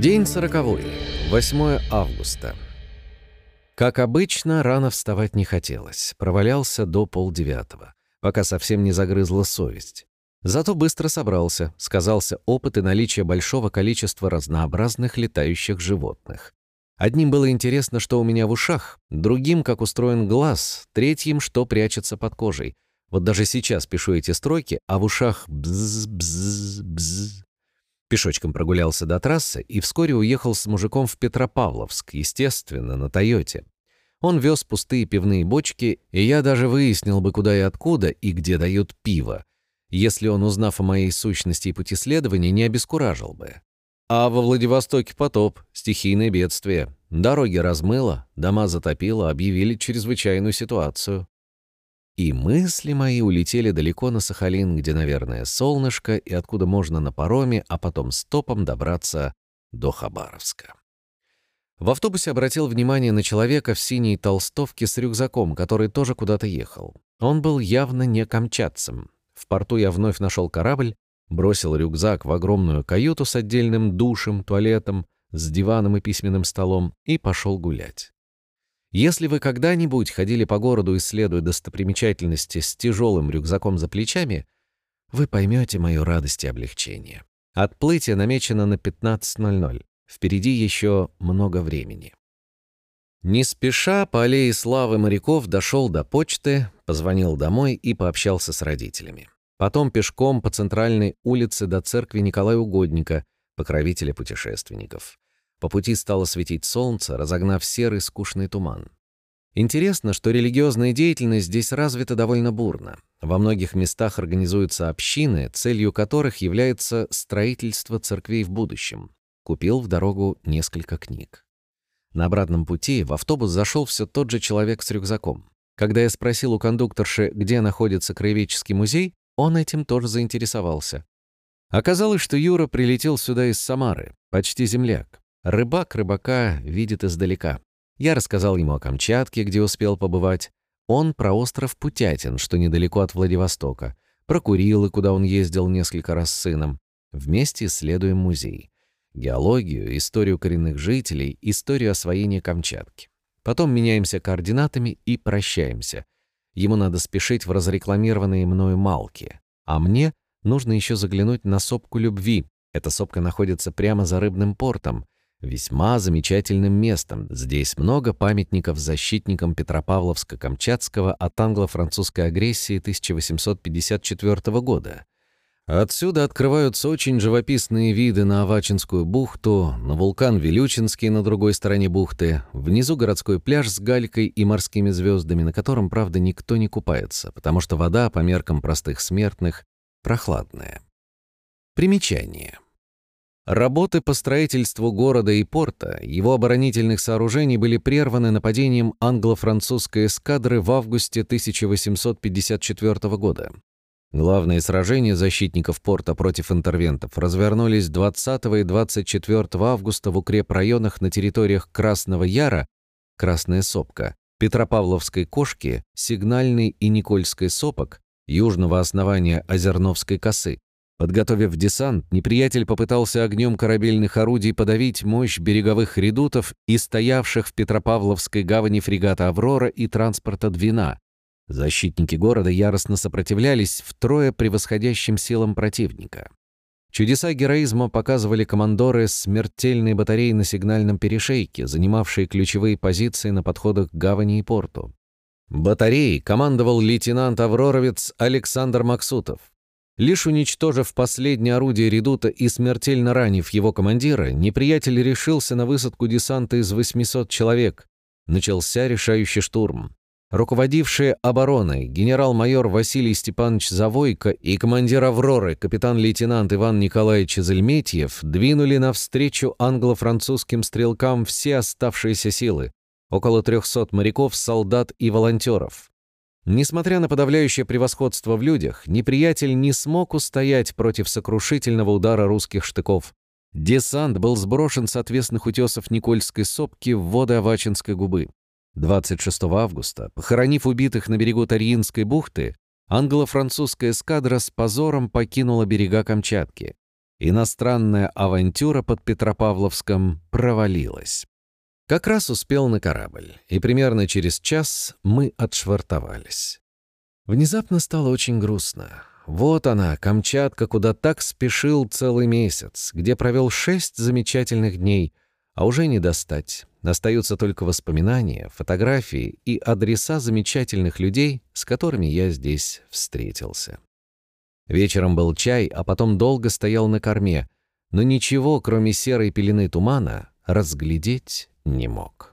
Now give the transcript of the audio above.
День сороковой, 8 августа. Как обычно, рано вставать не хотелось. Провалялся до полдевятого, пока совсем не загрызла совесть. Зато быстро собрался, сказался опыт и наличие большого количества разнообразных летающих животных. Одним было интересно, что у меня в ушах, другим, как устроен глаз, третьим, что прячется под кожей. Вот даже сейчас пишу эти строки, а в ушах бз-бз-бз. Пешочком прогулялся до трассы и вскоре уехал с мужиком в Петропавловск, естественно, на «Тойоте». Он вез пустые пивные бочки, и я даже выяснил бы, куда и откуда, и где дают пиво, если он, узнав о моей сущности и пути следования, не обескуражил бы. А во Владивостоке потоп, стихийное бедствие. Дороги размыло, дома затопило, объявили чрезвычайную ситуацию. И мысли мои улетели далеко на Сахалин, где, наверное, солнышко, и откуда можно на пароме, а потом стопом добраться до Хабаровска. В автобусе обратил внимание на человека в синей толстовке с рюкзаком, который тоже куда-то ехал. Он был явно не камчатцем. В порту я вновь нашел корабль, бросил рюкзак в огромную каюту с отдельным душем, туалетом, с диваном и письменным столом и пошел гулять. Если вы когда-нибудь ходили по городу, исследуя достопримечательности с тяжелым рюкзаком за плечами, вы поймете мою радость и облегчение. Отплытие намечено на 15.00. Впереди еще много времени. Не спеша по аллее славы моряков дошел до почты, позвонил домой и пообщался с родителями. Потом пешком по центральной улице до церкви Николая Угодника, покровителя путешественников. По пути стало светить солнце, разогнав серый скучный туман. Интересно, что религиозная деятельность здесь развита довольно бурно. Во многих местах организуются общины, целью которых является строительство церквей в будущем. Купил в дорогу несколько книг. На обратном пути в автобус зашел все тот же человек с рюкзаком. Когда я спросил у кондукторши, где находится краеведческий музей, он этим тоже заинтересовался. Оказалось, что Юра прилетел сюда из Самары, почти земляк. Рыбак рыбака видит издалека. Я рассказал ему о Камчатке, где успел побывать. Он про остров Путятин, что недалеко от Владивостока. Про Курилы, куда он ездил несколько раз с сыном. Вместе исследуем музей. Геологию, историю коренных жителей, историю освоения Камчатки. Потом меняемся координатами и прощаемся. Ему надо спешить в разрекламированные мною Малки. А мне нужно еще заглянуть на сопку любви. Эта сопка находится прямо за рыбным портом весьма замечательным местом. Здесь много памятников защитникам Петропавловска-Камчатского от англо-французской агрессии 1854 года. Отсюда открываются очень живописные виды на Авачинскую бухту, на вулкан Вилючинский на другой стороне бухты, внизу городской пляж с галькой и морскими звездами, на котором, правда, никто не купается, потому что вода, по меркам простых смертных, прохладная. Примечание. Работы по строительству города и порта, его оборонительных сооружений были прерваны нападением англо-французской эскадры в августе 1854 года. Главные сражения защитников порта против интервентов развернулись 20 и 24 августа в укрепрайонах на территориях Красного Яра, Красная Сопка, Петропавловской Кошки, Сигнальной и Никольской Сопок, южного основания Озерновской косы, Подготовив десант, неприятель попытался огнем корабельных орудий подавить мощь береговых редутов и стоявших в Петропавловской гавани фрегата «Аврора» и транспорта «Двина». Защитники города яростно сопротивлялись втрое превосходящим силам противника. Чудеса героизма показывали командоры смертельной батареи на сигнальном перешейке, занимавшие ключевые позиции на подходах к гавани и порту. Батареей командовал лейтенант Авроровец Александр Максутов. Лишь уничтожив последнее орудие редута и смертельно ранив его командира, неприятель решился на высадку десанта из 800 человек. Начался решающий штурм. Руководившие обороной генерал-майор Василий Степанович Завойко и командир «Авроры» капитан-лейтенант Иван Николаевич Зельметьев двинули навстречу англо-французским стрелкам все оставшиеся силы, около 300 моряков, солдат и волонтеров. Несмотря на подавляющее превосходство в людях, неприятель не смог устоять против сокрушительного удара русских штыков. Десант был сброшен с отвесных утесов Никольской сопки в воды Авачинской губы. 26 августа, похоронив убитых на берегу Тарьинской бухты, англо-французская эскадра с позором покинула берега Камчатки. Иностранная авантюра под Петропавловском провалилась. Как раз успел на корабль, и примерно через час мы отшвартовались. Внезапно стало очень грустно. Вот она, Камчатка, куда так спешил целый месяц, где провел шесть замечательных дней, а уже не достать. Остаются только воспоминания, фотографии и адреса замечательных людей, с которыми я здесь встретился. Вечером был чай, а потом долго стоял на корме, но ничего, кроме серой пелены тумана, разглядеть не мог.